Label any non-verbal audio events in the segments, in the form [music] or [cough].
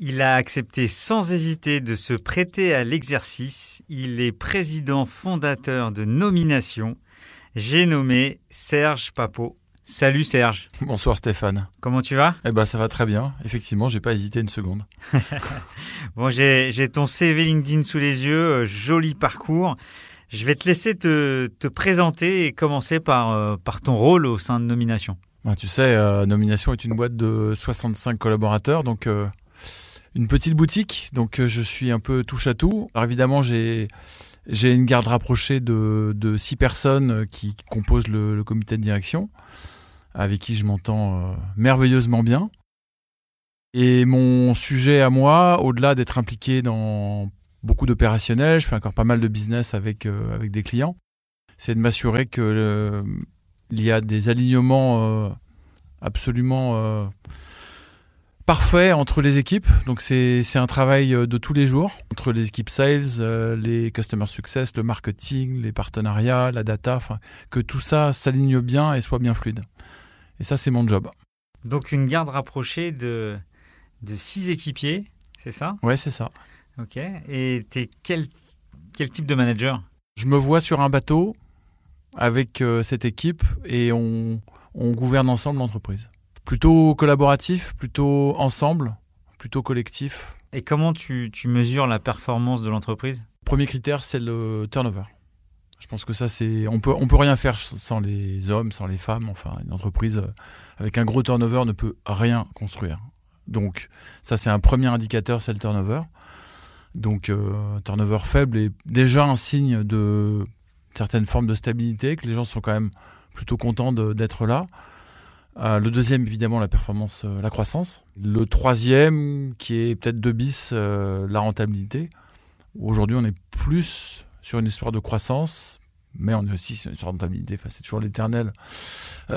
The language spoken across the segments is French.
Il a accepté sans hésiter de se prêter à l'exercice. Il est président fondateur de Nomination. J'ai nommé Serge Papot. Salut Serge. Bonsoir Stéphane. Comment tu vas? Eh ben ça va très bien. Effectivement, j'ai pas hésité une seconde. [laughs] bon, j'ai ton CV LinkedIn sous les yeux, euh, joli parcours. Je vais te laisser te, présenter et commencer par, euh, par ton rôle au sein de Nomination. Bah, tu sais, euh, Nomination est une boîte de 65 collaborateurs, donc une petite boutique, donc euh, je suis un peu touche à tout. Alors évidemment, j'ai j'ai une garde rapprochée de, six personnes euh, qui composent le, comité de direction, avec qui je m'entends euh, merveilleusement bien. Et mon sujet à moi, au-delà d'être impliqué dans beaucoup d'opérationnels, je fais encore pas mal de business avec, avec des clients, c'est de m'assurer que il y a des alignements absolument parfait entre les équipes. Donc c'est un travail euh, de tous les jours entre les équipes sales, euh, les customer success, le marketing, les partenariats, la data, que tout ça s'aligne bien et soit bien fluide. Et ça c'est mon job. Donc une garde rapprochée de de six équipiers, c'est ça? Ouais, c'est ça. Ok. Et tu es quel quel type de manager? Je me vois sur un bateau avec euh, cette équipe et on on gouverne ensemble l'entreprise. Plutôt collaboratif, plutôt ensemble, plutôt collectif. Et comment tu, mesures la performance de l'entreprise? Premier critère, c'est le turnover. Je pense que ça, c'est on peut on peut rien faire sans les hommes, sans les femmes. Enfin, une entreprise euh, avec un gros turnover ne peut rien construire. Donc, ça, c'est un premier indicateur, c'est le turnover. Donc, euh, turnover faible est déjà un signe de certaines formes de stabilité, que les gens sont quand même plutôt contents d'être là. Euh, le deuxième, évidemment, la performance, euh, la croissance. Le troisième, qui est peut-être deux bis, euh, la rentabilité. Aujourd'hui, on est plus sur une histoire de croissance, mais on est aussi sur une histoire de rentabilité. Enfin, c'est toujours l'éternel, [laughs]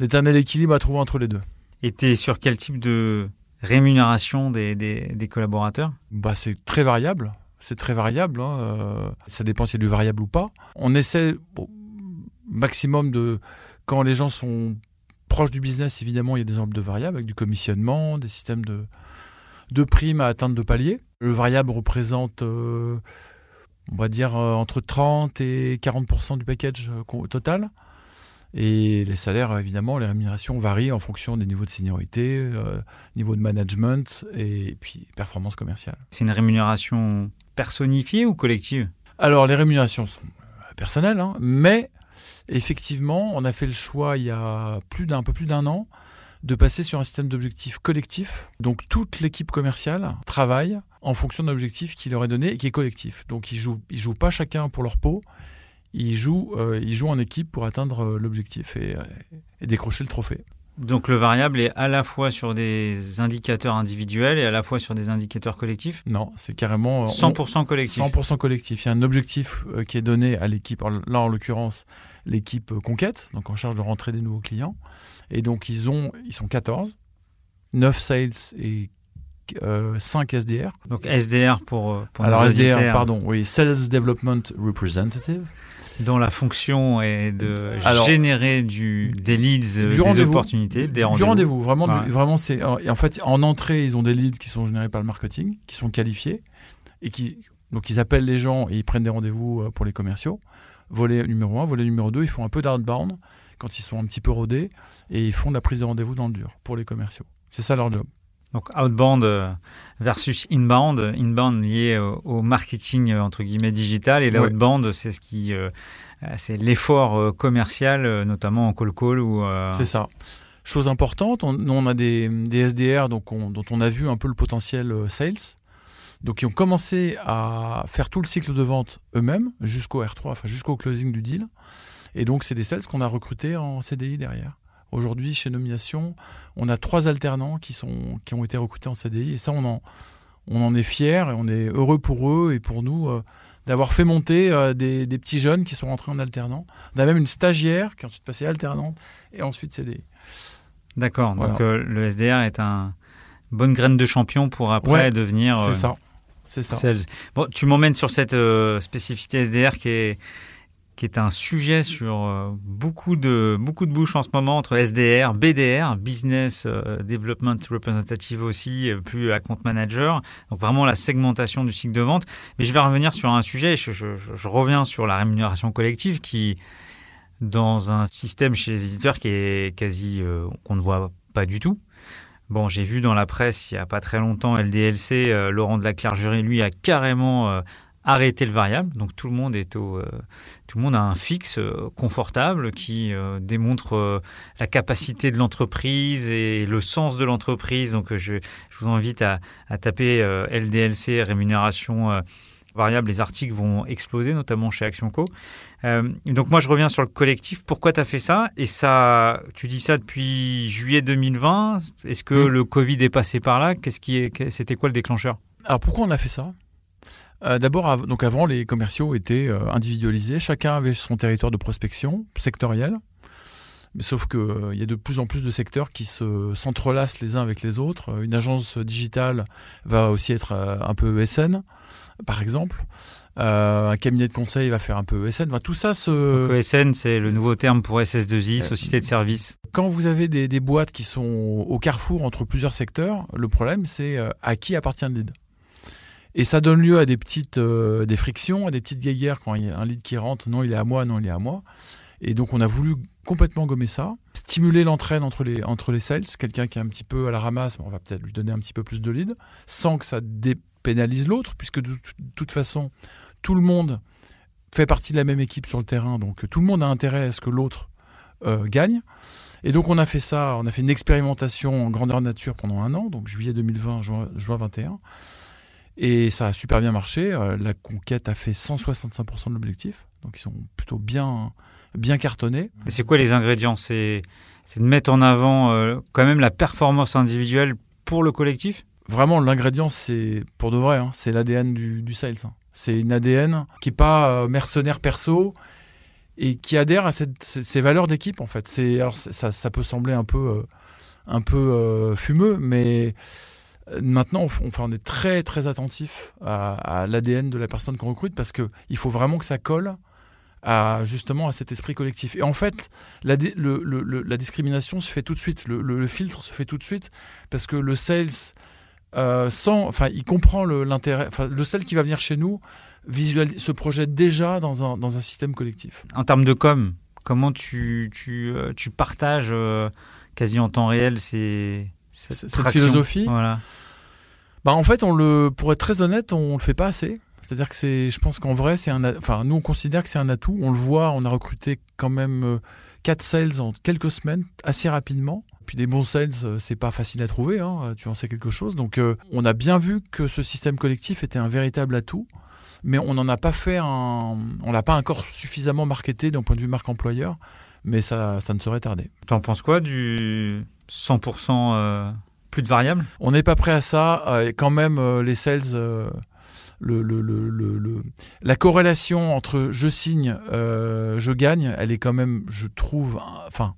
l'éternel équilibre à trouver entre les deux. Et tu es sur quel type de rémunération des, des, collaborateurs? Bah, C'est très variable. C'est très variable. Hein. Ça dépend si c'est du variable ou pas. On essaie au maximum de quand les gens sont proche du business, évidemment, il y a des enveloppes de variables avec du commissionnement, des systèmes de, de primes à atteindre de paliers. Le variable représente, euh, on va dire, euh, entre 30 et 40% du package euh, total. Et les salaires, évidemment, les rémunérations varient en fonction des niveaux de seniorité, niveau de management et puis performance commerciale. C'est une rémunération personnifiée ou collective? Alors, les rémunérations sont personnelles, hein, mais effectivement, on a fait le choix il y a plus d'un peu plus d'un an de passer sur un système d'objectifs collectif. Donc toute l'équipe commerciale travaille en fonction d'un objectif qui leur est donné et qui est collectif. Donc ils jouent, ils jouent pas chacun pour leur peau, ils jouent, euh, ils jouent en équipe pour atteindre euh, l'objectif et, et, décrocher le trophée. Donc le variable est à la fois sur des indicateurs individuels et à la fois sur des indicateurs collectifs? Non, c'est carrément... 100% collectif 100% collectif. Il y a un objectif euh, qui est donné à l'équipe, là en l'occurrence l'équipe Conquête, donc en charge de rentrer des nouveaux clients. Et donc ils, ont, ils sont 14, 9 sales et 5 euh, SDR. Donc SDR pour, euh, pour Alors SDR, pardon, oui, Sales Development Representative. Dont la fonction est de générer du, des leads, du des opportunités, des rendez-vous. Du rendez-vous, vraiment, vraiment c'est. En fait, en entrée, ils ont des leads qui sont générés par le marketing, qui sont qualifiés et qui donc ils appellent les gens et ils prennent des rendez-vous euh, pour les commerciaux volet numéro 1. Volet numéro 2, ils font un peu d'outbound quand ils sont un petit peu rodés et ils font de la prise de rendez-vous dans le dur pour les commerciaux. C'est ça leur job. Donc outbound versus inbound. Inbound lié au, marketing entre guillemets digital et l'outbound c'est ce qui c'est l'effort commercial notamment en call call ou. C'est ça. Chose importante, on, nous on a des, des SDR donc dont on a vu un peu le potentiel sales. Donc ils ont commencé à faire tout le cycle de vente eux-mêmes jusqu'au R3, enfin jusqu'au closing du deal. Et donc c'est des sales qu'on a recrutés en CDI derrière. Aujourd'hui, chez Nomination, on a trois alternants qui, sont, qui ont été recrutés en CDI. Et ça, on en, on en est fiers et on est heureux pour eux et pour nous euh, d'avoir fait monter euh, des, des, petits jeunes qui sont rentrés en alternant. On a même une stagiaire qui a ensuite passé alternante et ensuite CDI. D'accord. Donc euh, le SDR est un bonne graine de champion pour après devenir. C'est ça. C'est ça. Bon, tu m'emmènes sur cette spécificité SDR qui est qui est un sujet sur euh, beaucoup de, beaucoup de bouches en ce moment entre SDR, BDR, Business euh, Development Representative aussi, euh, plus Account Manager. Donc vraiment la segmentation du cycle de vente. Mais je vais revenir sur un sujet, je, je, reviens sur la rémunération collective qui, dans un système chez les éditeurs qui est quasi, qu'on ne voit pas du tout. Bon, j'ai vu dans la presse il n'y a pas très longtemps LDLC, Laurent de la Clergerie, lui, a carrément arrêter le variable. Donc tout le monde est au, euh, tout le monde a un fixe euh, confortable qui euh, démontre la capacité de l'entreprise et le sens de l'entreprise. Donc je, je, vous invite à, à taper LDLC rémunération variable. Les articles vont exploser, notamment chez Action Co. donc moi je reviens sur le collectif. Pourquoi tu as fait ça? Et ça, tu dis ça depuis juillet 2020. Est-ce que le Covid est passé par là? Qu'est-ce qui est, c'était quoi le déclencheur? Alors pourquoi on a fait ça? Euh, d'abord, donc avant, les commerciaux étaient euh, individualisés. Chacun avait son territoire de prospection sectoriel. Mais sauf qu'il euh, y a de plus en plus de secteurs qui se s'entrelacent les uns avec les autres. Une agence digitale va aussi être un peu ESN, par exemple. Un cabinet de conseil va faire un peu ESN. tout ça se. ESN, c'est le nouveau terme pour SS2I, société de service. Quand vous avez des, des, boîtes qui sont au carrefour entre plusieurs secteurs, le problème c'est à qui appartient le lead. Et ça donne lieu à des petites euh, des frictions, à des petites guéguerres quand il y a un lead qui rentre, non il est à moi, non il est à moi. Et donc on a voulu complètement gommer ça, stimuler l'entraîne entre les, entre les sales, quelqu'un qui est un petit peu à la ramasse, on va peut-être lui donner un petit peu plus de lead, sans que ça dépénalise l'autre, puisque de, toute façon, tout le monde fait partie de la même équipe sur le terrain, donc tout le monde a intérêt à ce que l'autre euh, gagne. Et donc on a fait ça, on a fait une expérimentation en grandeur nature pendant un an, donc juillet 2020, juin, juin 21. Et ça a super bien marché. Euh, la conquête a fait 165% de l'objectif. Donc ils sont plutôt bien, bien cartonnés. Et c'est quoi les ingrédients? C'est, de mettre en avant euh, quand même la performance individuelle pour le collectif? Vraiment, l'ingrédient, c'est pour de vrai, hein, c'est l'ADN du, du sales. Hein. C'est une ADN qui n'est pas euh, mercenaire perso et qui adhère à ces valeurs d'équipe en fait. Alors ça, ça, peut sembler un peu, un peu fumeux, mais Maintenant, on, est très très attentif à, l'ADN de la personne qu'on recrute parce qu'il faut vraiment que ça colle à justement à cet esprit collectif. Et en fait, la discrimination se fait tout de suite, le, filtre se fait tout de suite parce que le sales euh, enfin, il comprend l'intérêt, le sales qui va venir chez nous visualise, se projette déjà dans un, dans un système collectif. En termes de com, comment tu, tu, euh, tu partages euh, quasi en temps réel ces cette, philosophie. Voilà. Bah en fait, on le, pour être très honnête, on le fait pas assez. C'est-à-dire que c'est, je pense qu'en vrai, c'est un, enfin, nous on considère que c'est un atout. On le voit, on a recruté quand même 4 euh, sales en quelques semaines, assez rapidement. Puis des bons sales, euh, c'est pas facile à trouver, hein, tu en sais quelque chose. Donc euh, on a bien vu que ce système collectif était un véritable atout, mais on n'en a pas fait un, on l'a pas encore suffisamment marketé d'un point de vue marque employeur, mais ça, ça ne saurait tarder. T'en penses quoi du 100% euh, plus de variables? On n'est pas prêt à ça. Euh, quand même, les sales, le, le, le, la corrélation entre je signe, je gagne, elle est quand même, je trouve, enfin,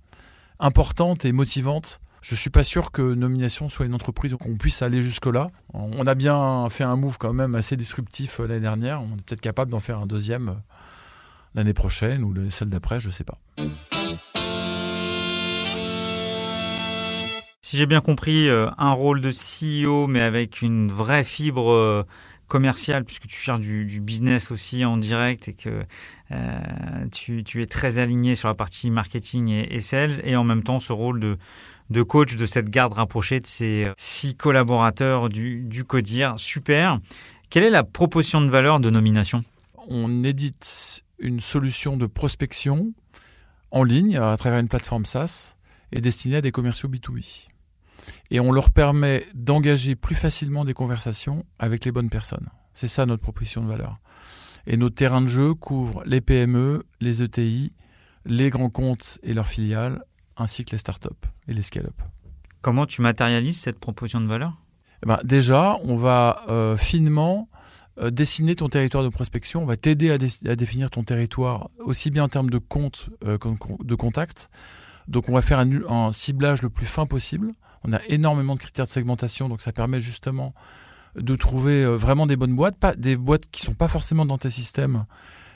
importante et motivante. Je suis pas sûr que Nomination soit une entreprise où on puisse aller jusque-là. On a bien fait un move quand même assez disruptif l'année dernière. On est peut-être capable d'en faire un deuxième l'année prochaine ou celle d'après, je sais pas. si j'ai bien compris, euh, un rôle de CEO, mais avec une vraie fibre euh, commercial, puisque tu cherches du, business aussi en direct et que tu, es très aligné sur la partie marketing et, sales, et en même temps ce rôle de, coach de cette garde rapprochée de ces six collaborateurs du, du CODIR. Super. Quelle est la proposition de valeur de nomination? On édite une solution de prospection en ligne à travers une plateforme SaaS et destinée à des commerciaux B2B. Et on leur permet d'engager plus facilement des conversations avec les bonnes personnes. C'est ça notre proposition de valeur. Et notre terrain de jeu couvre les PME, les ETI, les grands comptes et leurs filiales, ainsi que les startups et les scale-up. Comment tu matérialises cette proposition de valeur? Eh ben, déjà, on va euh, finement euh, dessiner ton territoire de prospection. On va t'aider à, définir ton territoire aussi bien en termes de compte euh, que de contact. Donc, on va faire un, ciblage le plus fin possible. On a énormément de critères de segmentation, donc ça permet justement de trouver vraiment des bonnes boîtes, pas des boîtes qui sont pas forcément dans tes systèmes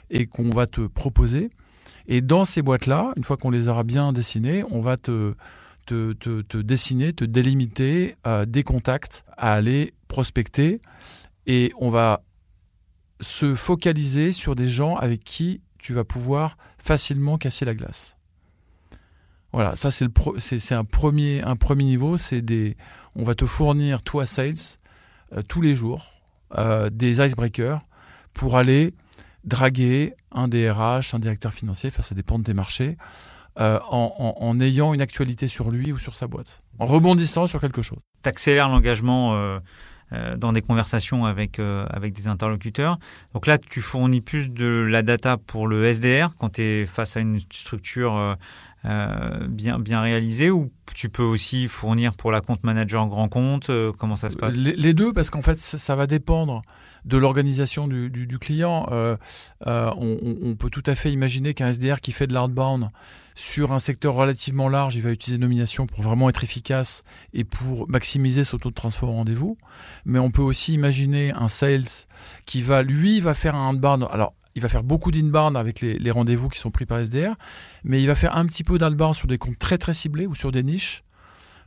et qu'on va te proposer. Et dans ces boîtes-là, une fois qu'on les aura bien dessinées, on va te te, dessiner, te délimiter euh, des contacts à aller prospecter. Et on va se focaliser sur des gens avec qui tu vas pouvoir facilement casser la glace. Voilà, ça c'est, un, premier, un premier niveau. C'est des, on va te fournir, toi, sales, euh, tous les jours, euh, des icebreakers pour aller draguer un DRH, un directeur financier, enfin ça dépend des marchés, euh, en, ayant une actualité sur lui ou sur sa boîte, en rebondissant sur quelque chose. Tu accélères l'engagement dans des conversations avec, avec des interlocuteurs. Donc là, tu fournis plus de la data pour le SDR quand tu es face à une structure bien, bien réalisée ou tu peux aussi fournir pour la compte manager grand compte Comment ça se passe? Les, deux, parce qu'en fait, ça, va dépendre de l'organisation du, client. on, on, peut tout à fait imaginer qu'un SDR qui fait de l'outbound sur un secteur relativement large, il va utiliser nomination pour vraiment être efficace et pour maximiser son taux de transfert au rendez-vous. Mais on peut aussi imaginer un sales qui va, lui, va faire un outbound. Alors, il va faire beaucoup d'inbound avec les, rendez-vous qui sont pris par SDR, mais il va faire un petit peu d'outbound sur des comptes très très ciblés ou sur des niches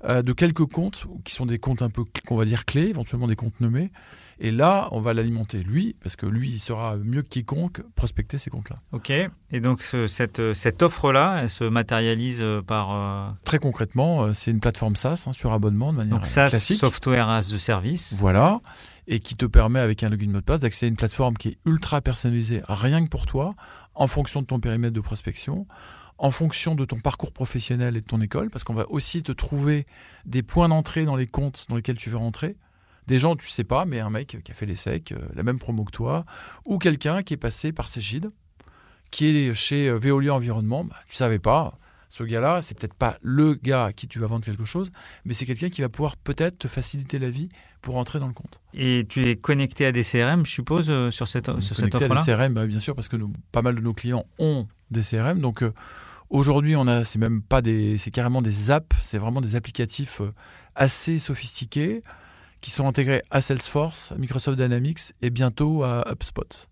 euh, de quelques comptes qui sont des comptes un peu qu'on va dire clés, éventuellement des comptes nommés. Et là, on va l'alimenter lui, parce que lui, il sera mieux que quiconque prospecter ces comptes-là. Ok. Et donc cette, cette offre-là, elle se matérialise euh, par euh, très concrètement, c'est une plateforme SaaS hein, sur abonnement de manière donc, SaaS, classique. Software as a service. Voilà. Et qui te permet avec un login mot de passe d'accéder à une plateforme qui est ultra personnalisée, rien que pour toi, en fonction de ton périmètre de prospection en fonction de ton parcours professionnel et de ton école, parce qu'on va aussi te trouver des points d'entrée dans les comptes dans lesquels tu veux rentrer. Des gens, tu sais pas, mais un mec qui a fait les secs, euh, la même promo que toi, ou quelqu'un qui est passé par Cégide, qui est chez euh, Veolia Environnement, bah, tu savais pas. Ce gars-là, c'est peut-être pas le gars à qui tu vas vendre quelque chose, mais c'est quelqu'un qui va pouvoir peut-être te faciliter la vie pour entrer dans le compte. Et tu es connecté à des CRM, je suppose, euh, sur cette, sur cette offre-là Connecté à des CRM, bah, bien sûr, parce que pas mal de nos clients ont des CRM. Donc, Aujourd'hui, on a, c'est même pas des, c'est carrément des apps, c'est vraiment des applicatifs euh, assez sophistiqués qui sont intégrés à Salesforce, à Microsoft Dynamics et bientôt à HubSpot.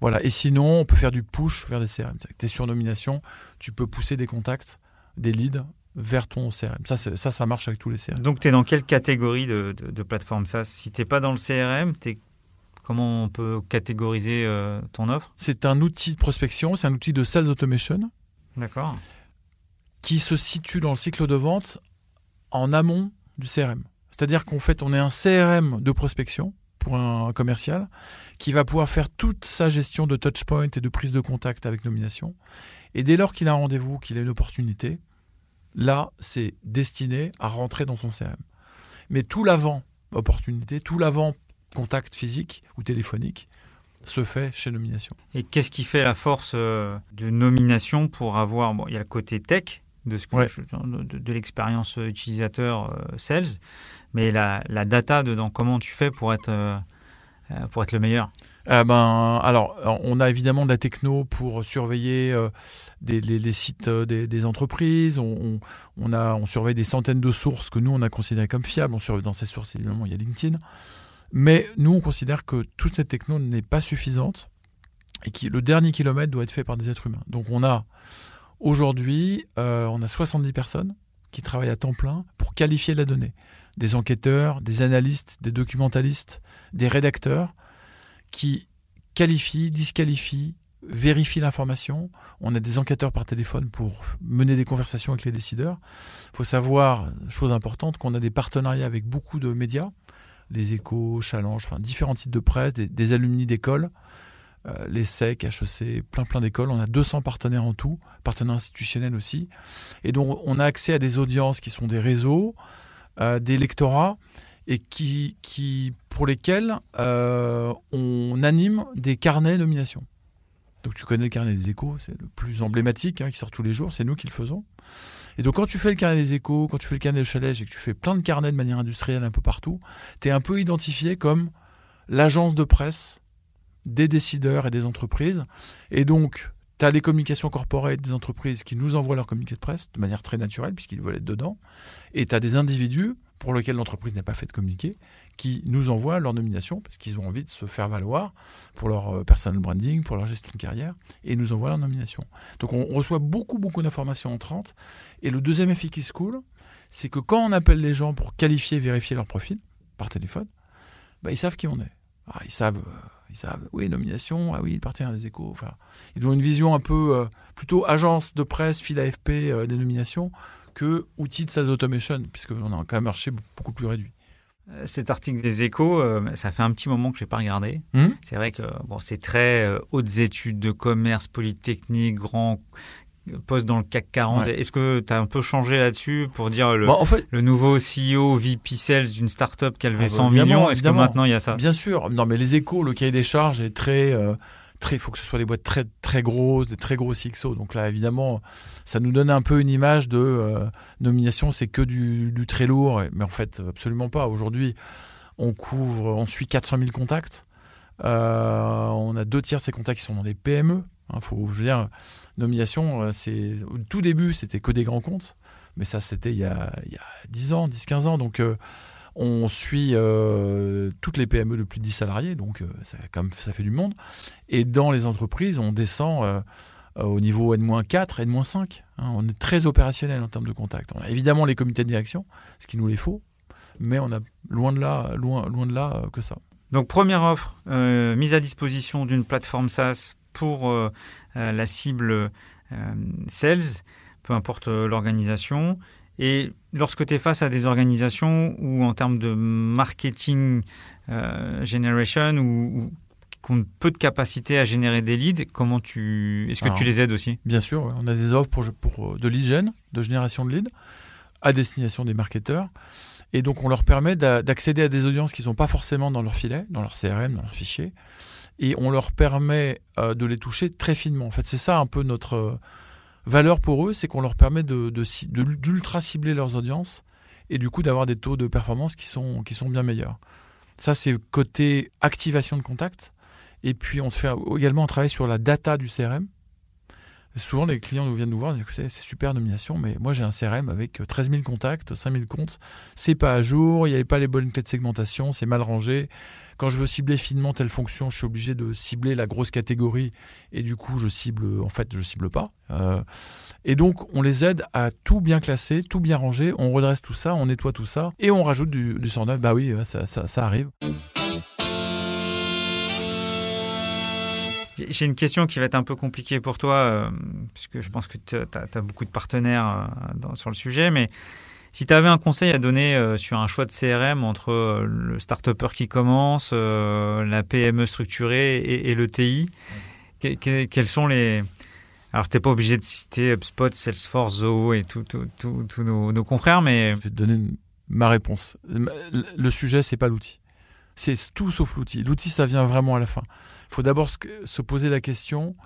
Voilà. Et sinon, on peut faire du push vers des CRM. Tu es sur nomination, tu peux pousser des contacts, des leads vers ton CRM. Ça, ça, ça marche avec tous les CRM. Donc, tu es dans quelle catégorie de, de, plateforme ça? Si tu n'es pas dans le CRM, es... comment on peut catégoriser euh, ton offre? C'est un outil de prospection, c'est un outil de sales automation D'accord. Qui se situe dans le cycle de vente en amont du CRM. C'est-à-dire qu'en fait, on est un CRM de prospection pour un commercial qui va pouvoir faire toute sa gestion de touchpoint et de prise de contact avec nomination. Et dès lors qu'il a un rendez-vous, qu'il a une opportunité, là, c'est destiné à rentrer dans son CRM. Mais tout l'avant opportunité, tout l'avant contact physique ou téléphonique, se fait chez Nomination. Et qu'est-ce qui fait la force euh, de Nomination pour avoir, bon, il y a le côté tech de, ce de, l'expérience utilisateur euh, sales, mais la, la, data dedans, comment tu fais pour être, euh, pour être le meilleur? Ben, alors, on a évidemment de la techno pour surveiller des, les, sites des, entreprises. On, on, a, on surveille des centaines de sources que nous, on a considérées comme fiables. On surveille dans ces sources, évidemment, il y a LinkedIn. Mais nous, on considère que toute cette techno n'est pas suffisante et que le dernier kilomètre doit être fait par des êtres humains. Donc on a aujourd'hui, euh, on a 70 personnes qui travaillent à temps plein pour qualifier la donnée. Des enquêteurs, des analystes, des documentalistes, des rédacteurs qui qualifie, disqualifie, vérifie l'information. On a des enquêteurs par téléphone pour mener des conversations avec les décideurs. Il faut savoir, chose importante, qu'on a des partenariats avec beaucoup de médias, les échos, Challenge, différents types de presse, des, des alumni d'écoles, euh, les SEC, HEC, plein plein d'écoles. On a 200 partenaires en tout, partenaires institutionnels aussi. Et donc on a accès à des audiences qui sont des réseaux, euh, des lectorats et qui, qui pour lesquels euh, on anime des carnets nomination. Donc tu connais le carnet des échos, c'est le plus emblématique hein, qui sort tous les jours, c'est nous qui le faisons. Et donc quand tu fais le carnet des échos, quand tu fais le carnet de Chalège et que tu fais plein de carnets de manière industrielle un peu partout, tu es un peu identifié comme l'agence de presse des décideurs et des entreprises. Et donc tu as les communications corporate des entreprises qui nous envoient leurs communiqués de presse de manière très naturelle puisqu'ils veulent être dedans. Et tu as des individus pour lesquels l'entreprise n'a pas fait de communiqué qui nous envoient leur nomination parce qu'ils ont envie de se faire valoir pour leur euh, personal branding, pour leur gestion de carrière, et nous envoient leur nomination. Donc on reçoit beaucoup, beaucoup d'informations entrantes. Et le deuxième effet qui se coule, c'est que quand on appelle les gens pour qualifier, vérifier leur profil par téléphone, bah, ils savent qui on est. Ah, ils savent, euh, ils savent, oui, nomination, ah oui, il partir des échos. Enfin, ils ont une vision un peu euh, plutôt agence de presse, fil AFP des nominations que outil de sales automation, puisqu'on a quand même un marché beaucoup plus réduit. Euh, cet article des échos, euh, ça fait un petit moment que je n'ai pas regardé. Hmm? C'est vrai que bon, c'est très euh, hautes études de commerce, polytechnique, grand poste dans le CAC 40. Est-ce que tu as un peu changé là-dessus pour dire le, bah, en fait, le nouveau CEO VP Sales d'une startup qui a levé 100 ah, bah, millions Est-ce que maintenant il y a ça? Bien sûr. Non, mais les échos, le cahier des charges est très il faut que ce soit des boîtes très très grosses, des très gros XO. Donc là, évidemment, ça nous donne un peu une image de euh, nomination, c'est que du, très lourd, mais en fait, absolument pas. Aujourd'hui, on couvre, on suit 400 000 contacts. Euh, on a deux tiers de ces contacts qui sont dans des PME. Il hein, faut, je veux dire, nomination, euh, au tout début, c'était que des grands comptes, mais ça, c'était il, y a 10 ans, 10-15 ans. Donc on suit euh, toutes les PME de plus de 10 salariés, donc euh, ça, fait du monde. Et dans les entreprises, on descend euh, au niveau N-4, N-5. Hein. on est très opérationnel en termes de contact. On a évidemment les comités de direction, ce qui nous les faut, mais on a loin de là, loin de là que ça. Donc première offre, mise à disposition d'une plateforme SaaS pour la cible sales, peu importe l'organisation. Et lorsque tu es face à des organisations où en termes de marketing euh, generation ou, qui ont peu de capacité à générer des leads, comment tu est-ce que tu les aides aussi? Bien sûr, on a des offres pour, pour de lead gen, de génération de leads à destination des marketeurs. Et donc on leur permet d'accéder à des audiences qui ne sont pas forcément dans leur filet, dans leur CRM, dans leur fichier. Et on leur permet euh, de les toucher très finement. En fait, c'est ça un peu notre valeur pour eux, c'est qu'on leur permet de, d'ultra cibler leurs audiences et du coup d'avoir des taux de performance qui sont, qui sont bien meilleurs. Ça, c'est côté activation de contact. Et puis, on fait également travailler sur la data du CRM. Souvent, les clients nous viennent nous voir, c'est super nomination, mais moi j'ai un CRM avec 13 000 contacts, 5 000 comptes, c'est pas à jour, il n'y avait pas les bonnes clés de segmentation, c'est mal rangé. Quand je veux cibler finement telle fonction, je suis obligé de cibler la grosse catégorie et du coup je cible, en fait je cible pas. Euh, et donc on les aide à tout bien classer, tout bien ranger, on redresse tout ça, on nettoie tout ça et on rajoute du, du 109. Bah oui, ça, ça arrive. J'ai une question qui va être un peu compliquée pour toi, euh, puisque je pense que tu as, beaucoup de partenaires euh, sur le sujet, mais si tu avais un conseil à donner euh, sur un choix de CRM entre le start-upper qui commence, la PME structurée et, le TI, quels sont les... Alors, tu n'es pas obligé de citer HubSpot, Salesforce, Zoho et tous nos, nos, confrères, mais... Je vais te donner ma réponse. Le sujet, c'est pas l'outil. C'est tout sauf l'outil. L'outil, ça vient vraiment à la fin. Il faut d'abord se poser la question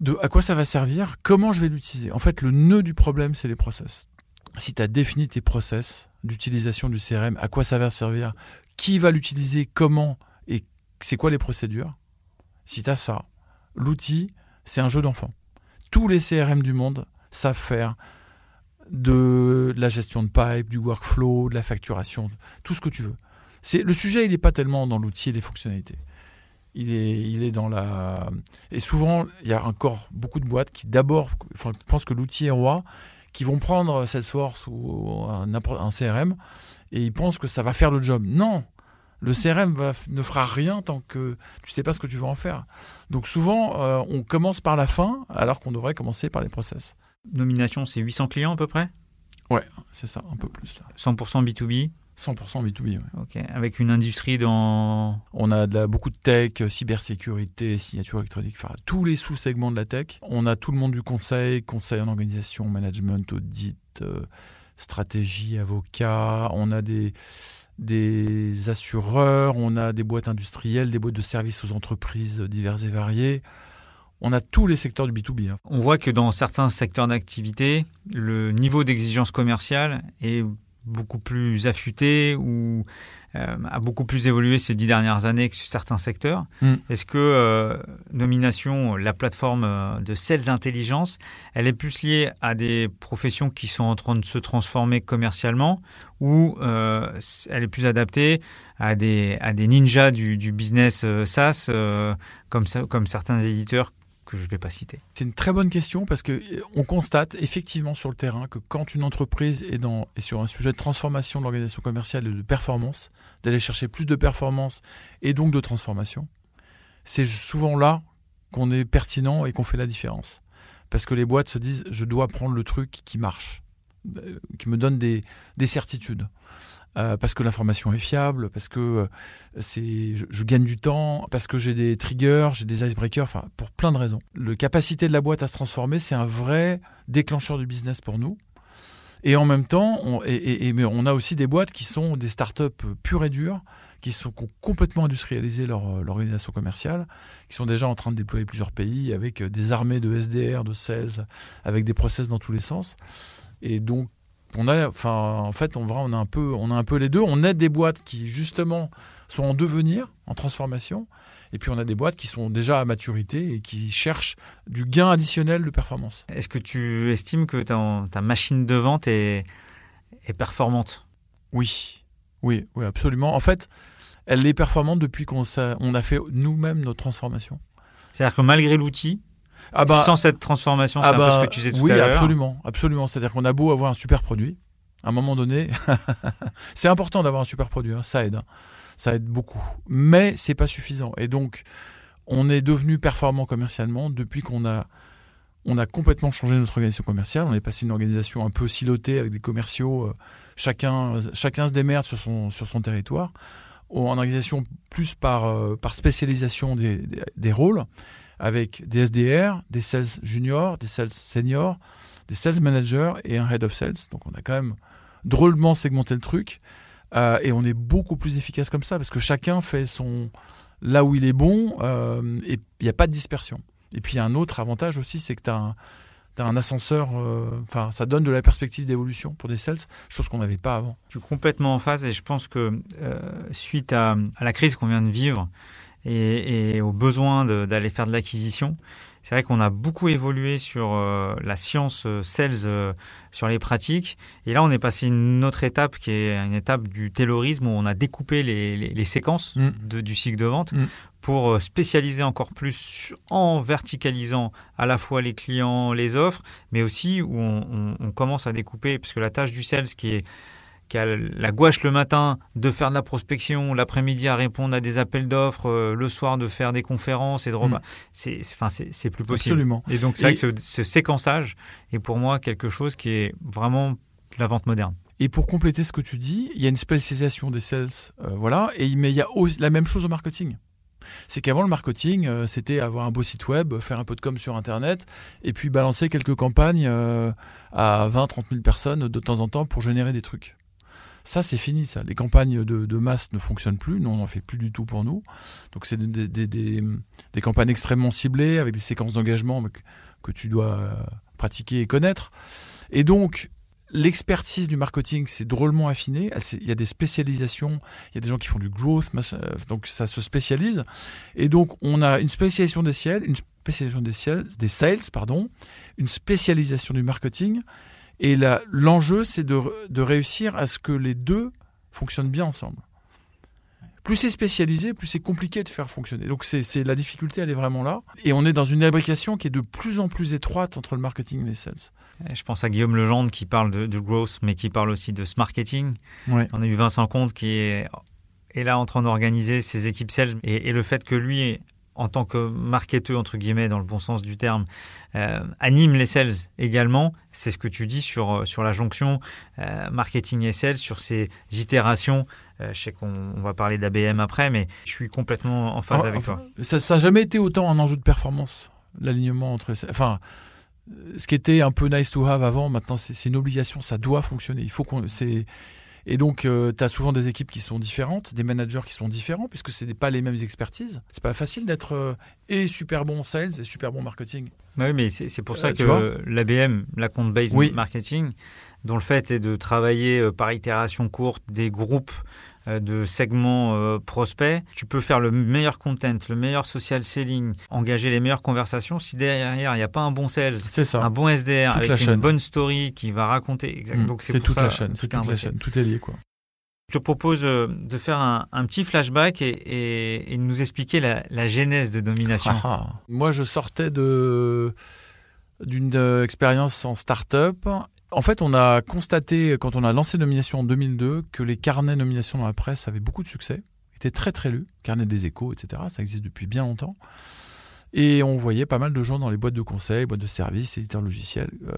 de à quoi ça va servir, comment je vais l'utiliser. En fait, le nœud du problème, c'est les process. Si tu as défini tes process d'utilisation du CRM, à quoi ça va servir, qui va l'utiliser, comment et c'est quoi les procédures, si tu as ça, l'outil, c'est un jeu d'enfant. Tous les CRM du monde savent faire de la gestion de pipe, du workflow, de la facturation, tout ce que tu veux. C'est le sujet, il n'est pas tellement dans l'outil et les fonctionnalités. Il est, il est dans la. Et souvent, il y a encore beaucoup de boîtes qui d'abord enfin, pensent que l'outil est roi, qui vont prendre Salesforce ou un, un CRM et ils pensent que ça va faire le job. Non, Le CRM va, ne fera rien tant que tu sais pas ce que tu vas en faire. Donc souvent, euh, on commence par la fin alors qu'on devrait commencer par les process. Nomination, c'est 800 clients à peu près? Ouais, c'est ça, un peu plus. Là. 100% B2B 100% B2B. Ouais. Ok, avec une industrie dans. On a de la, beaucoup de tech, cybersécurité, signature électronique, enfin tous les sous-segments de la tech. On a tout le monde du conseil, conseil en organisation, management, audit, euh, stratégie, avocat. On a des, des assureurs, on a des boîtes industrielles, des boîtes de services aux entreprises diverses et variées. On a tous les secteurs du B2B. Hein. On voit que dans certains secteurs d'activité, le niveau d'exigence commerciale est beaucoup plus affûté ou euh, a beaucoup plus évolué ces dix dernières années que sur certains secteurs. Mm. Est-ce que euh, Nomination, la plateforme euh, de Sales Intelligence, elle est plus liée à des professions qui sont en train de se transformer commercialement ou elle est plus adaptée à des, à des ninjas du, du business SaaS comme, ça, comme certains éditeurs je ne vais pas citer C'est une très bonne question parce que euh, on constate effectivement sur le terrain que quand une entreprise est, dans, est sur un sujet de transformation de l'organisation commerciale et de performance, d'aller chercher plus de performance et donc de transformation, c'est souvent là qu'on est pertinent et qu'on fait la différence. Parce que les boîtes se disent je dois prendre le truc qui marche, euh, qui me donne des, des certitudes. Euh, parce que l'information est fiable, parce que euh, c'est, je, gagne du temps, parce que j'ai des triggers, j'ai des icebreakers, enfin pour plein de raisons. La capacité de la boîte à se transformer, c'est un vrai déclencheur du business pour nous. Et en même temps, on, a aussi des boîtes qui sont des startups pures et dures, qui, sont, ont complètement industrialisé leur, euh, leur, organisation commerciale, qui sont déjà en train de déployer plusieurs pays avec des armées de SDR, de sales, avec des process dans tous les sens. Et donc, on a, enfin, en fait, on, on, a un peu, on a un peu les deux. On aide des boîtes qui, justement, sont en devenir, en transformation. Et puis, on a des boîtes qui sont déjà à maturité et qui cherchent du gain additionnel de performance. Est-ce que tu estimes que ta, ta machine de vente est, est performante? Oui, oui, oui, absolument. En fait, elle est performante depuis qu'on on a fait nous-mêmes notre transformation. C'est-à-dire que malgré l'outil, ah bah, Sans cette transformation, c'est ah un peu ce bah, que tu disais tout oui, à l'heure. Oui, absolument, absolument. C'est-à-dire qu'on a beau avoir un super produit, à un moment donné, [laughs] c'est important d'avoir un super produit, hein, ça aide, hein. ça aide beaucoup. Mais c'est pas suffisant. Et donc, on est devenu performant commercialement depuis qu'on a on a complètement changé notre organisation commerciale. On est passé d'une organisation un peu silotée avec des commerciaux, euh, chacun, chacun se démerde sur son, sur son territoire, en organisation plus par, euh, par spécialisation des, des, des, rôles avec des SDR, des sales juniors, des sales seniors, des sales managers et un head of sales. Donc on a quand même drôlement segmenté le truc euh, et on est beaucoup plus efficace comme ça parce que chacun fait son là où il est bon euh, et il n'y a pas de dispersion. Et puis un autre avantage aussi, c'est que tu as un, ascenseur, euh, enfin ça donne de la perspective d'évolution pour des sales, chose qu'on n'avait pas avant. Je suis complètement en phase et je pense que suite à, la crise qu'on vient de vivre, et, et au besoin d'aller faire de l'acquisition. C'est vrai qu'on a beaucoup évolué sur euh, la science euh, sales, euh, sur les pratiques. Et là, on est passé une autre étape qui est une étape du taylorisme où on a découpé les, les, les séquences mm. de, du cycle de vente mm. pour spécialiser encore plus en verticalisant à la fois les clients, les offres, mais aussi où on, on, on commence à découper, puisque la tâche du sales qui est qui a la gouache le matin de faire de la prospection, l'après-midi à répondre à des appels d'offres, euh, le soir de faire des conférences et de mm. c'est enfin c'est plus possible. Absolument. Et donc c'est vrai que ce, séquençage est pour moi quelque chose qui est vraiment la vente moderne. Et pour compléter ce que tu dis, il y a une spécialisation des sales, euh, voilà, et mais il y a aussi la même chose au marketing. C'est qu'avant le marketing, euh, c'était avoir un beau site web, faire un peu de com sur Internet, et puis balancer quelques campagnes à 20-30 000 personnes de temps en temps pour générer des trucs. Ça, c'est fini, ça. Les campagnes de, masse ne fonctionnent plus. Nous, on n'en fait plus du tout pour nous. Donc, c'est des, campagnes extrêmement ciblées avec des séquences d'engagement que, tu dois euh, pratiquer et connaître. Et donc, l'expertise du marketing s'est drôlement affinée. Il y a des spécialisations. Il y a des gens qui font du growth. Euh, donc, ça se spécialise. Et donc, on a une spécialisation des sales, une spécialisation des sales, des sales pardon, une spécialisation du marketing et l'enjeu, c'est de, réussir à ce que les deux fonctionnent bien ensemble. Plus c'est spécialisé, plus c'est compliqué de faire fonctionner. Donc c'est la difficulté, elle est vraiment là. Et on est dans une imbrication qui est de plus en plus étroite entre le marketing et les sales. Je pense à Guillaume Legendre qui parle de, growth, mais qui parle aussi de ce marketing. On a eu Vincent Comte qui est est là en train d'organiser ses équipes sales et, le fait que lui, en tant que marketeur, entre guillemets, dans le bon sens du terme, euh, anime les sales également, c'est ce que tu dis sur, sur la jonction euh, marketing et sales, sur ces itérations. Euh, je sais qu'on va parler d'ABM après, mais je suis complètement en phase ah, avec toi. Ça n'a jamais été autant un enjeu de performance, l'alignement entre... Enfin, ce qui était un peu nice to have avant, maintenant c'est une obligation, ça doit fonctionner. Il faut qu'on... Et donc, euh, tu as souvent des équipes qui sont différentes, des managers qui sont différents, puisque ce n'est pas les mêmes expertises. C'est pas facile d'être euh, et super bon sales et super bon marketing. Bah oui, mais c'est pour ça euh, que l'ABM, la compte based marketing, dont le fait est de travailler par itération courte des groupes euh, de segments euh, prospects, tu peux faire le meilleur content, le meilleur social selling, engager les meilleures conversations. Si derrière, il n'y a pas un bon sales, un bon SDR, avec une bonne story qui va raconter. Mm. Donc c'est toute la chaîne, c'est toute la chaîne, tout est lié. quoi. Je te propose euh, de faire un, petit flashback et, de nous expliquer la, genèse de Domination. Ah, ah. Moi, je sortais de d'une expérience en start-up en fait, on a constaté, quand on a lancé Nomination en 2002, que les carnets nomination dans la presse avaient beaucoup de succès, étaient très très lus, carnet des échos, etc. Ça existe depuis bien longtemps. Et on voyait pas mal de gens dans les boîtes de conseil, boîtes de services, éditeurs logiciels, euh,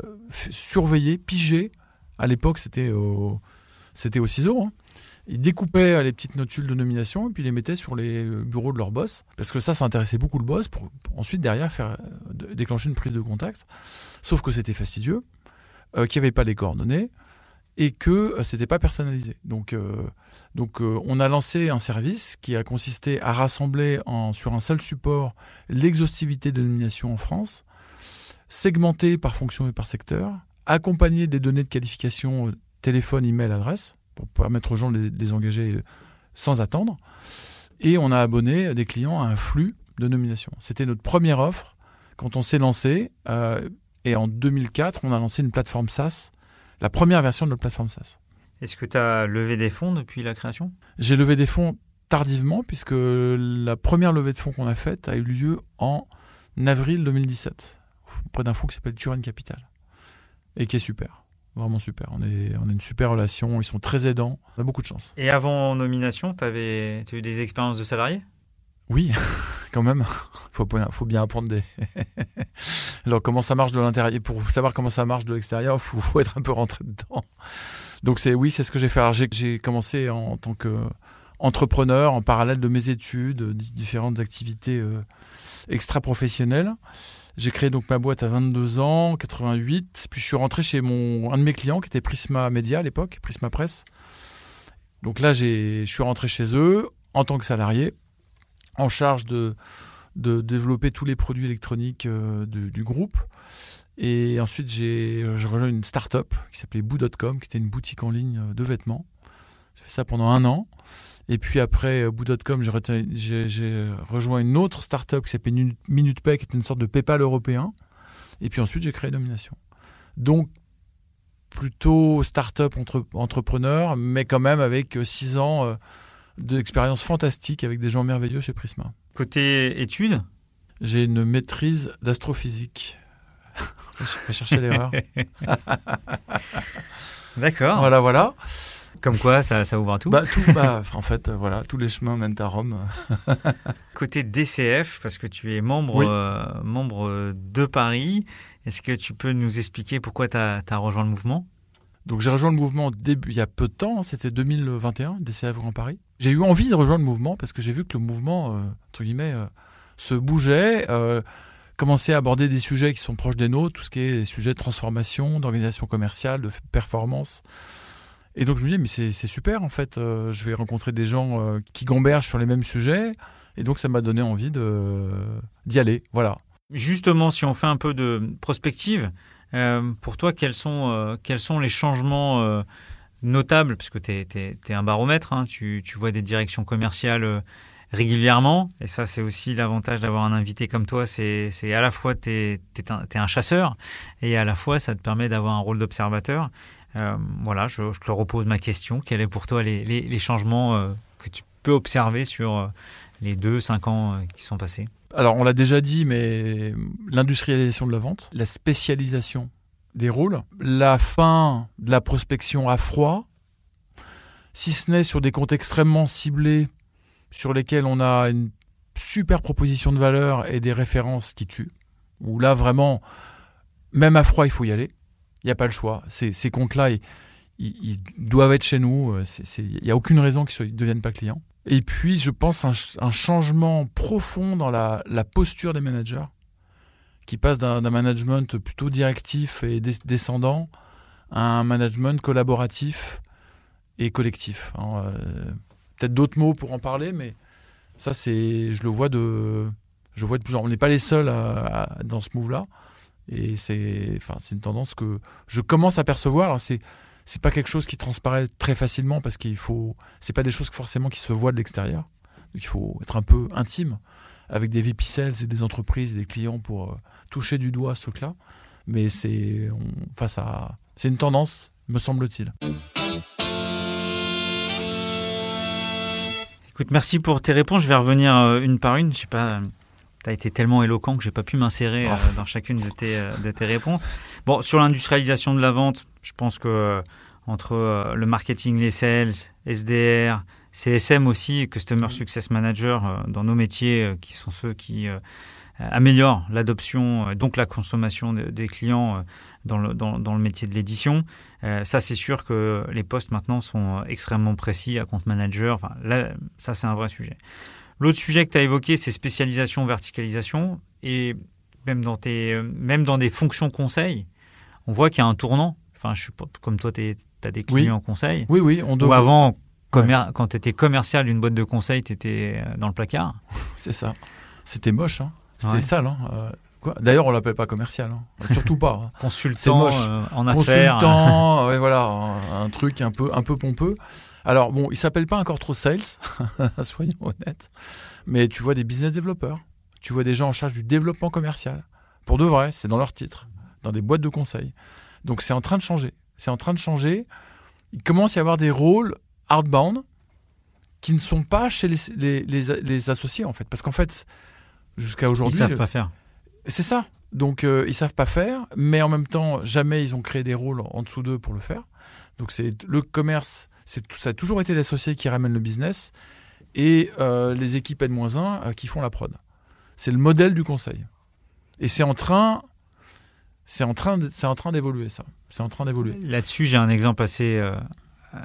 surveiller, piger. À l'époque, c'était au, c'était au ciseau. Hein. Ils découpaient les petites notules de nomination et puis les mettaient sur les bureaux de leur boss. Parce que ça, ça intéressait beaucoup le boss pour, pour ensuite, derrière, faire déclencher une prise de contact. Sauf que c'était fastidieux. Euh, qu'il pas les coordonnées et que euh, c'était pas personnalisé. Donc, euh, donc on a lancé un service qui a consisté à rassembler sur un seul support l'exhaustivité de nomination en France, segmenté par fonction et par secteur, accompagné des données de qualification téléphone, email, adresse, pour permettre aux gens de les, engager sans attendre. Et on a abonné des clients à un flux de nomination. C'était notre première offre quand on s'est lancé. Et en 2004, on a lancé une plateforme SaaS, la première version de notre plateforme SaaS. Est-ce que tu as levé des fonds depuis la création? J'ai levé des fonds tardivement, puisque la première levée de fonds qu'on a faite a eu lieu en avril 2017, auprès d'un fonds qui s'appelle Turin Capital, et qui est super. Vraiment super. On, est, on a une super relation. Ils sont très aidants. On a beaucoup de chance. Et avant nomination, tu avais eu des expériences de salarié Oui, [laughs] quand même. faut, faut bien apprendre des. [laughs] Alors, comment ça marche de l'intérieur? Pour savoir comment ça marche de l'extérieur, il faut, être un peu rentré dedans. Donc, c'est oui, c'est ce que j'ai fait. J'ai commencé en, tant qu'entrepreneur en parallèle de mes études, différentes activités euh, extra-professionnelles. J'ai créé donc ma boîte à 22 ans, 88. Puis je suis rentré chez mon, un de mes clients qui était Prisma Media à l'époque, Prisma Presse. Donc là, je suis rentré chez eux en tant que salarié en charge de, développer tous les produits électroniques euh, du, groupe. Et ensuite, j'ai rejoint une start-up qui s'appelait Boo.com, qui était une boutique en ligne euh, de vêtements. J'ai fait ça pendant un an. Et puis après euh, Boo.com, j'ai rejoint une autre start-up qui s'appelait MinutePay, qui était une sorte de PayPal européen. Et puis ensuite, j'ai créé Domination. Donc, plutôt start-up entre, entrepreneur, mais quand même avec six ans d'expériences fantastiques avec des gens merveilleux chez Prisma. Côté études J'ai une maîtrise d'astrophysique. [laughs] Je vais chercher l'erreur. [laughs] D'accord. Voilà, voilà. Comme quoi, ça, ça ouvre à tout bah, tout bah, En fait, voilà, tous les chemins mènent à Rome. [laughs] Côté DCF, parce que tu es membre, euh, membre de Paris, est-ce que tu peux nous expliquer pourquoi tu as, as rejoint le mouvement? Donc j'ai rejoint le mouvement début, il y a peu de temps, c'était 2021, DCF Grand Paris. J'ai eu envie de rejoindre le mouvement parce que j'ai vu que le mouvement, euh, entre guillemets, euh, se bougeait, euh, commençait à aborder des sujets qui sont proches des nôtres, tout ce qui est des sujets de transformation, d'organisation commerciale, de performance. Et donc je me dis, mais c'est super en fait, je vais rencontrer des gens qui gambergent sur les mêmes sujets, et donc ça m'a donné envie d'y aller, voilà. Justement, si on fait un peu de prospective, pour toi, quels sont, euh, quels sont les changements euh, notables Puisque tu es, un baromètre, hein, tu, tu, vois des directions commerciales régulièrement. Et ça, c'est aussi l'avantage d'avoir un invité comme toi. C'est à la fois, tu es, un chasseur et à la fois, ça te permet d'avoir un rôle d'observateur. voilà, je, te repose ma question. Quels sont pour toi les, les, les changements que tu peux observer sur les deux, cinq ans qui sont passés? Alors on l'a déjà dit, mais l'industrialisation de la vente, la spécialisation des rôles, la fin de la prospection à froid, si ce n'est sur des comptes extrêmement ciblés, sur lesquels on a une super proposition de valeur et des références qui tuent, où là vraiment, même à froid, il faut y aller. Il n'y a pas le choix. Ces, comptes-là, ils, doivent être chez nous. Il n'y a aucune raison qu'ils ne deviennent pas clients. Et puis, je pense un, un changement profond dans la, posture des managers, qui passe d'un management plutôt directif et descendant à un management collaboratif et collectif. Hein, euh, peut-être d'autres mots pour en parler, mais ça, c'est, je le vois de, je vois de plus en On n'est pas les seuls dans ce move-là, et c'est, enfin, une tendance que je commence à percevoir. c'est c'est pas quelque chose qui transparaît très facilement parce qu'il faut c'est pas des choses forcément qui se voient de l'extérieur donc il faut être un peu intime avec des VP et des entreprises et des clients pour euh, toucher du doigt ce truc là mais c'est face à c'est une tendance me semble-t-il Écoute, merci pour tes réponses. Je vais revenir euh, une par une. Je sais pas, tu as été tellement éloquent que j'ai pas pu m'insérer euh, dans chacune de tes, de tes réponses. Bon, sur l'industrialisation de la vente, je pense que euh, entre euh, le marketing, les sales, SDR, CSM aussi, Customer Success Manager, euh, dans nos métiers qui sont ceux qui améliorent l'adoption, donc la consommation des clients dans le, dans, le métier de l'édition. ça, c'est sûr que les postes maintenant sont extrêmement précis, à compte manager. Enfin, là, ça, c'est un vrai sujet. L'autre sujet que tu as évoqué, c'est spécialisation, verticalisation. Et même dans, tes, même dans des fonctions conseils, on voit qu'il y a un tournant Enfin, je suis comme toi, tu as des clients en conseil. Oui, oui. On Ou avant, quand tu étais commercial d'une boîte de conseil, tu étais euh, dans le placard. [laughs] C'est ça. C'était moche. Hein. C'était sale. Hein. Euh, D'ailleurs, on l'appelle pas commercial, hein. surtout pas. [laughs] Consultant euh, en affaires. Consultant, [laughs] voilà, un, truc un peu, un peu pompeux. Alors bon, il s'appelle pas encore trop sales, [laughs] soyons honnêtes. Mais tu vois des business développeurs, tu vois des gens en charge du développement commercial. Pour de vrai, c'est dans leur titre, dans des boîtes de conseil. Donc c'est en train de changer. C'est en train de changer. Il commence à y avoir des rôles hardbound qui ne sont pas chez les, les, associés en fait. Parce qu'en fait, jusqu'à aujourd'hui... Ils savent pas faire. C'est ça. Donc euh, ils savent pas faire, mais en même temps, jamais ils ont créé des rôles en dessous d'eux pour le faire. Donc c'est le commerce, ça a toujours été l'associé qui ramène le business et euh, les équipes N-1 euh, qui font la prod. C'est le modèle du conseil. Et c'est en train c'est en train c'est en train d'évoluer ça. C'est en train d'évoluer. Là-dessus, j'ai un exemple assez euh, euh,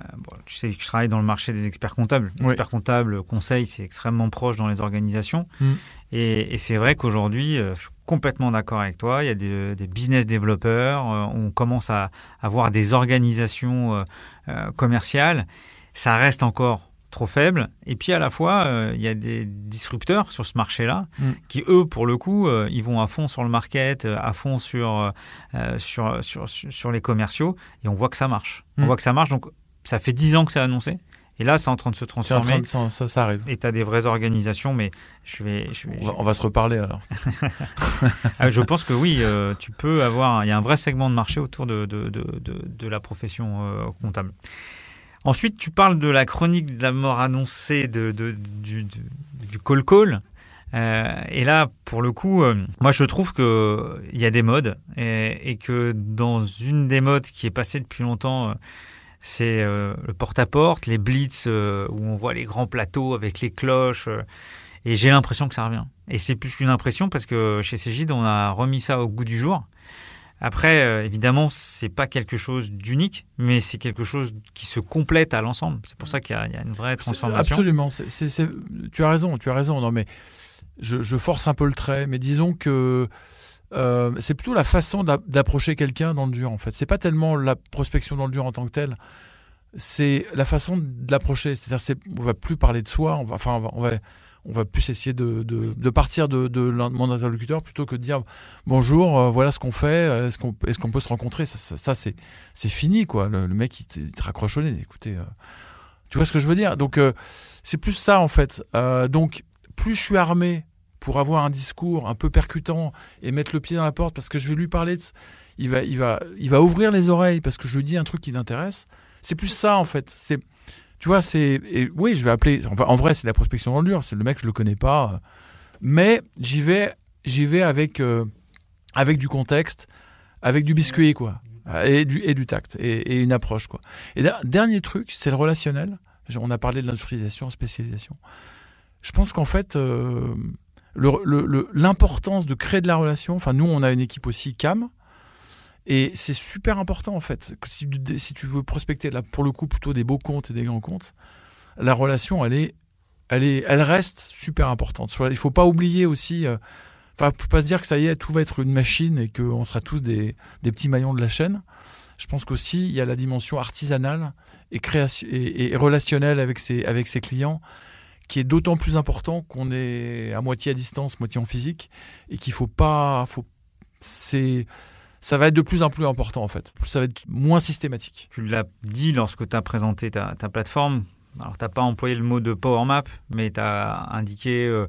tu sais que je travaille dans le marché des experts comptables. Oui. Experts comptables, conseil, c'est extrêmement proche dans les organisations. Mm. Et, c'est vrai qu'aujourd'hui, euh, je suis complètement d'accord avec toi. Il y a des, business développeurs. on commence à avoir des organisations commerciales. Ça reste encore trop faible. Et puis à la fois, euh, il y a des disrupteurs sur ce marché-là mm. qui, eux, pour le coup, euh, ils vont à fond sur le market, euh, à fond sur, sur, sur, sur, les commerciaux. Et on voit que ça marche. On mm. voit que ça marche. Donc ça fait 10 ans que c'est annoncé. Et là, c'est en train de se transformer. ça, ça, arrive. Et tu as des vraies organisations, mais je vais. on, va, se reparler alors. [laughs] Ah, je pense que oui, tu peux avoir. Il y a un vrai segment de marché autour de, de, de, de la profession comptable. Ensuite, tu parles de la chronique de la mort annoncée de, du, call call. Euh, et là, pour le coup, euh, moi je trouve qu'il y a des modes et, que dans une des modes qui est passée depuis longtemps, euh, c'est le porte-à-porte, les blitz où on voit les grands plateaux avec les cloches. et j'ai l'impression que ça revient. Et c'est plus qu'une impression parce que chez Cégide, on a remis ça au goût du jour. Après, euh, évidemment, c'est pas quelque chose d'unique, mais c'est quelque chose qui se complète à l'ensemble. C'est pour ça qu'il y, a une vraie transformation. Absolument. Tu as raison. Tu as raison. Non, mais je, force un peu le trait, mais disons que euh, c'est plutôt la façon d'approcher quelqu'un dans le dur. En fait, c'est pas tellement la prospection dans le dur en tant que telle. C'est la façon de l'approcher. C'est-à-dire, on va plus parler de soi. On va, enfin, on va on va plus essayer de, de, partir de, de, mon interlocuteur plutôt que de dire bonjour, euh, voilà ce qu'on fait, euh, est-ce qu'on est qu'on peut se rencontrer? Ça, ça, c'est fini, quoi. Le, mec, il te, raccroche au nez. Écoutez, tu vois ce que je veux dire? Donc, c'est plus ça, en fait. donc, plus je suis armé pour avoir un discours un peu percutant et mettre le pied dans la porte parce que je vais lui parler, de, il, va, il, va, il va ouvrir les oreilles parce que je lui dis un truc qui l'intéresse. C'est plus ça, en fait. C'est tu vois, c'est. Oui, je vais appeler. en vrai, c'est la prospection le dur. C'est le mec, je le connais pas. Mais j'y vais, j'y vais avec, euh, avec du contexte, avec du biscuit, quoi. Et du, et du tact, et, une approche. Quoi. Et dernier truc, c'est le relationnel. On a parlé de l'industrialisation, spécialisation. Je pense qu'en fait, euh, l'importance de créer de la relation, enfin nous on a une équipe aussi CAM, et c'est super important en fait. Si, tu veux prospecter là pour le coup plutôt des beaux comptes et des grands comptes, la relation elle est, elle est, elle reste super importante. Il faut pas oublier aussi, euh, enfin faut pas se dire que ça y est tout va être une machine et qu'on sera tous des, petits maillons de la chaîne. Je pense qu'aussi il y a la dimension artisanale et, création, et relationnelle avec ses, avec ses clients qui est d'autant plus important qu'on est à moitié à distance, moitié en physique, et qu'il faut pas, faut, c'est, ça va être de plus en plus important en fait. Ça va être moins systématique. Tu l'as dit lorsque tu as présenté ta, plateforme. Alors, tu n'as pas employé le mot de Power Map, mais tu as indiqué euh,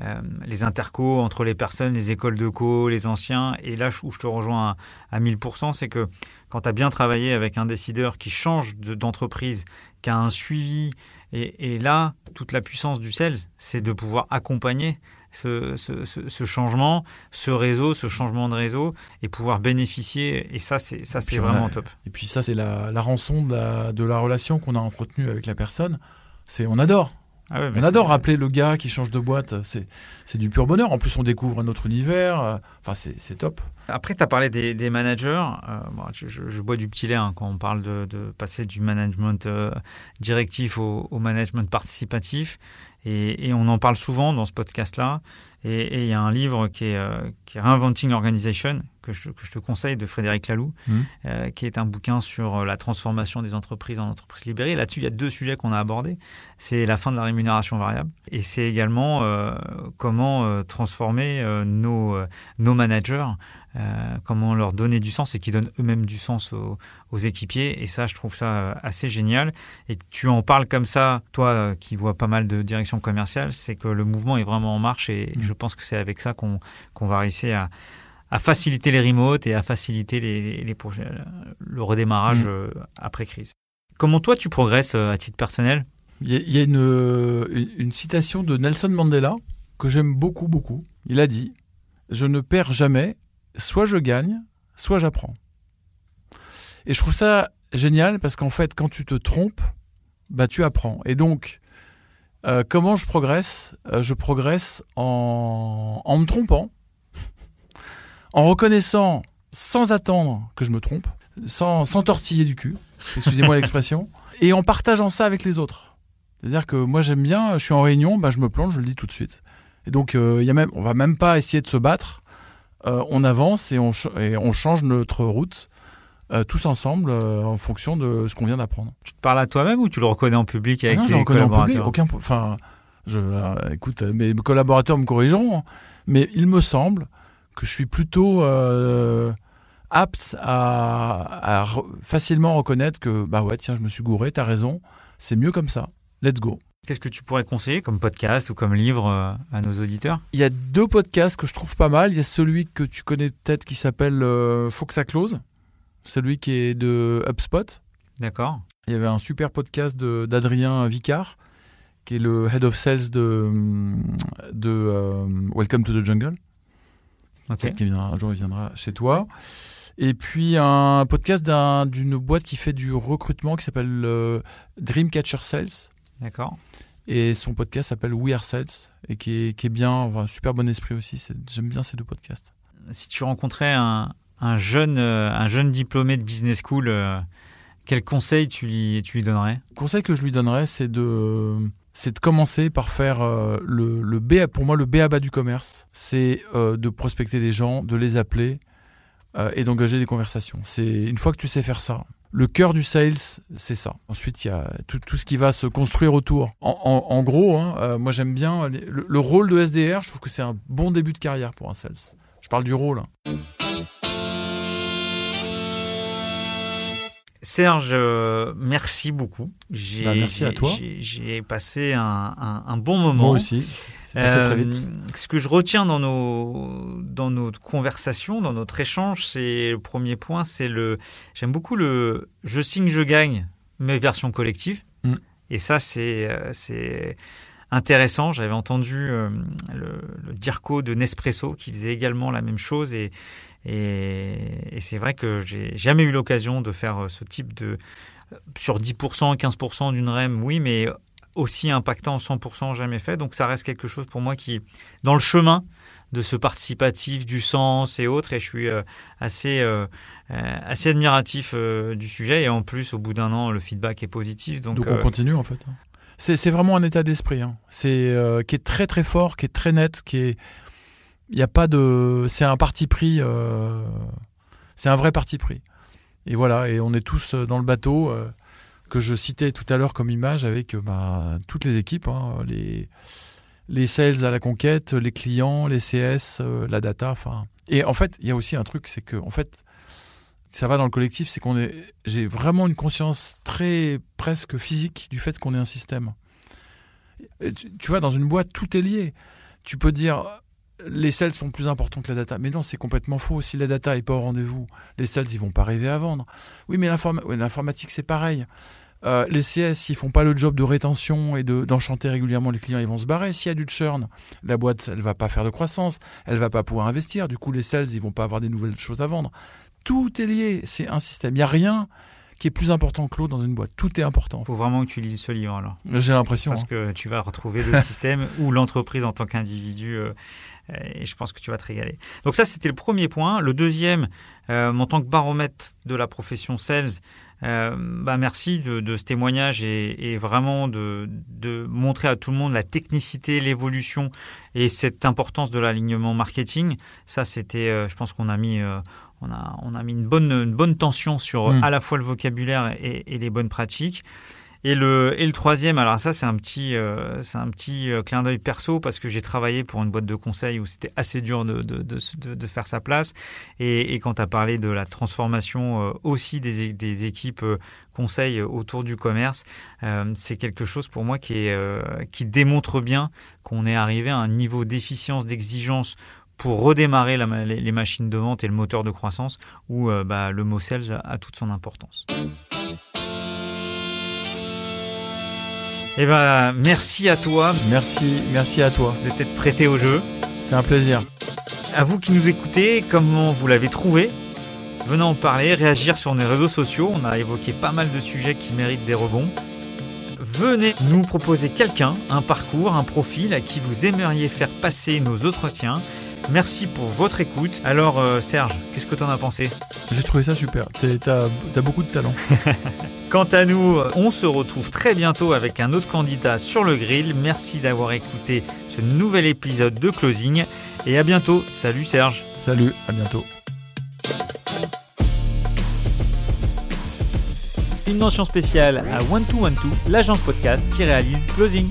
euh, les intercos entre les personnes, les écoles de co, les anciens. Et là où je te rejoins à, à 1000%, c'est que quand tu as bien travaillé avec un décideur qui change d'entreprise, qui a un suivi, et, là, toute la puissance du sales, c'est de pouvoir accompagner ce, changement, ce réseau, ce changement de réseau, et pouvoir bénéficier. Et ça, c'est ça, c'est vraiment top. Et puis ça, c'est la, rançon de la, de la relation qu'on a entretenue avec la personne. C'est on adore. Ah on adore rappeler le gars qui change de boîte, c'est du pur bonheur. En plus, on découvre un autre univers. Euh, enfin, c'est top. Après, tu as parlé des, managers. Euh, je, bois du petit lait hein, quand on parle de, passer du management euh, directif au, management participatif. Et, on en parle souvent dans ce podcast-là. Et il y a un livre qui est, euh, qui est Reinventing Organization, que je, te conseille, de Frédéric Laloux, mmh. euh, qui est un bouquin sur euh, la transformation des entreprises en entreprises libérées. Là-dessus, il y a deux sujets qu'on a abordés. C'est la fin de la rémunération variable et c'est également comment transformer nos, nos managers euh, comment leur donner du sens et qui donnent eux-mêmes du sens aux, équipiers. Et ça, je trouve ça euh, assez génial. Et tu en parles comme ça, toi euh, qui vois pas mal de directions commerciales, c'est que le mouvement est vraiment en marche et mm. je pense que c'est avec ça qu'on va réussir à, faciliter les remotes et à faciliter les, les, le redémarrage mm. après crise. Comment toi tu progresses à titre personnel? Il y a, une, une, citation de Nelson Mandela que j'aime beaucoup, beaucoup. Il a dit Je ne perds jamais soit je gagne, soit j'apprends. Et je trouve ça génial parce qu'en fait, quand tu te trompes, bah, tu apprends. Et donc, euh, comment je progresse? Euh, Je progresse en, en me trompant, en reconnaissant sans attendre que je me trompe, sans, sans tortiller du cul, excusez-moi [laughs] l'expression, et en partageant ça avec les autres. C'est-à-dire que moi j'aime bien, je suis en réunion, bah, je me plante, je le dis tout de suite. Et donc, euh, y a même, on va même pas essayer de se battre. Euh, on avance et on, change notre route euh, tous ensemble euh, en fonction de ce qu'on vient d'apprendre. Tu te parles à toi-même ou tu le reconnais en public avec ah non, tes collaborateurs en public, aucun, enfin, je, écoute, mes collaborateurs me corrigeront, mais il me semble que je suis plutôt apte à, facilement reconnaître que bah ouais tiens je me suis gouré, t'as raison, c'est mieux comme ça, let's go. Qu'est-ce que tu pourrais conseiller comme podcast ou comme livre euh, à nos auditeurs? Il y a deux podcasts que je trouve pas mal. Il y a celui que tu connais peut-être qui s'appelle euh, Faut que ça close, celui qui est de HubSpot. D'accord. Il y avait un super podcast d'Adrien Vicard, qui est le head of sales de, de euh, Welcome to the Jungle. Ok. Qui viendra, un jour, il viendra chez toi. Et puis un podcast d'une boîte qui fait du recrutement qui s'appelle Dreamcatcher Sales. D'accord. Et son podcast s'appelle We Are Sales et qui est, qui est bien, enfin, super bon esprit aussi. J'aime bien ces deux podcasts. Si tu rencontrais un, un jeune, euh, un jeune diplômé de business school, euh, quel conseil tu lui, tu lui donnerais? Le conseil que je lui donnerais, c'est de, c'est de commencer par faire euh, le, le B, pour moi, le B à bas du commerce. C'est de prospecter les gens, de les appeler et d'engager des conversations. C'est une fois que tu sais faire ça, le cœur du sales, c'est ça. Ensuite, il y a tout, ce qui va se construire autour. En, gros, hein, euh, moi j'aime bien le, rôle de SDR. Je trouve que c'est un bon début de carrière pour un sales. Je parle du rôle. Hein. Serge, euh, merci beaucoup. Bah, merci à toi. J'ai passé un, bon moment. Moi aussi. C'est passé très vite. Euh, ce que je retiens dans nos, dans nos conversations, dans notre échange, c'est le premier point, c'est le. J'aime beaucoup le je signe, je gagne, mais version collective. Mm. Et ça, c'est euh, c'est intéressant. J'avais entendu le, le, Dirco de Nespresso qui faisait également la même chose et Et, c'est vrai que j'ai jamais eu l'occasion de faire ce type de sur 10%, 15% d'une REM, oui, mais aussi impactant 100% jamais fait. Donc ça reste quelque chose pour moi qui, dans le chemin de ce participatif, du sens et autres, et je suis assez, assez admiratif du sujet. Et en plus, au bout d'un an, le feedback est positif. Donc, donc on continue en fait. Hein. C'est vraiment un état d'esprit, hein. c'est euh, qui est très très fort, qui est très net, qui est, il y a pas de, c'est un parti pris, euh, c'est un vrai parti pris. Et voilà, et on est tous euh, dans le bateau que je citais tout à l'heure comme image avec bah, toutes les équipes, hein, les les sales à la conquête, les clients, les CS, la data. Et en fait, il y a aussi un truc, c'est que en fait, ça va dans le collectif, c'est qu'on est, j'ai vraiment une conscience très presque physique du fait qu'on est un système. tu, vois, dans une boîte, tout est lié. Tu peux dire les sales sont plus importants que la data, mais non, c'est complètement faux. Si la data est pas au rendez-vous, les sales ils vont pas arriver à vendre. Oui, mais l'informatique c'est pareil. Euh, les CS, ils font pas le job de rétention et d'enchanter régulièrement les clients, ils vont se barrer. S'il y a du churn, la boîte, elle va pas faire de croissance, elle va pas pouvoir investir. Du coup, les sales, ils vont pas avoir des nouvelles choses à vendre. Tout est lié, c'est un système. Il n'y a rien qui est plus important que l'autre dans une boîte. Tout est important. Il faut vraiment que tu lises ce livre alors. J'ai l'impression. Parce hein. que tu vas retrouver le [laughs] système ou l'entreprise en tant qu'individu. Euh, et je pense que tu vas te régaler. Donc ça, c'était le premier point. Le deuxième, euh, en tant que baromètre de la profession sales, euh, bah merci de, ce témoignage et, vraiment de, de, montrer à tout le monde la technicité, l'évolution et cette importance de l'alignement marketing. Ça, c'était, je pense qu'on a mis on a, on a mis une bonne, une bonne tension sur mm. à la fois le vocabulaire et, les bonnes pratiques. Et le, et le troisième, alors ça c'est un petit, euh, c'est un petit euh, clin d'œil perso parce que j'ai travaillé pour une boîte de conseil où c'était assez dur de, de, de, faire sa place. Et, et quand tu as parlé de la transformation euh, aussi des, des équipes conseil autour du commerce, c'est quelque chose pour moi qui, est, qui démontre bien qu'on est arrivé à un niveau d'efficience, d'exigence pour redémarrer les, machines de vente et le moteur de croissance où euh, bah, le mot sales a, toute son importance. Eh ben, merci à toi. Merci, merci à toi. De t'être prêté au jeu. C'était un plaisir. À vous qui nous écoutez, comment vous l'avez trouvé? Venez en parler, réagir sur nos réseaux sociaux. On a évoqué pas mal de sujets qui méritent des rebonds. Venez nous proposer quelqu'un, un parcours, un profil à qui vous aimeriez faire passer nos entretiens. Merci pour votre écoute. Alors euh, Serge, qu'est-ce que tu en as pensé? J'ai trouvé ça super. T'as as beaucoup de talent. [laughs] Quant à nous, on se retrouve très bientôt avec un autre candidat sur le grill. Merci d'avoir écouté ce nouvel épisode de Closing et à bientôt. Salut Serge. Salut, à bientôt. Une mention spéciale à One 2 One l'agence podcast qui réalise Closing.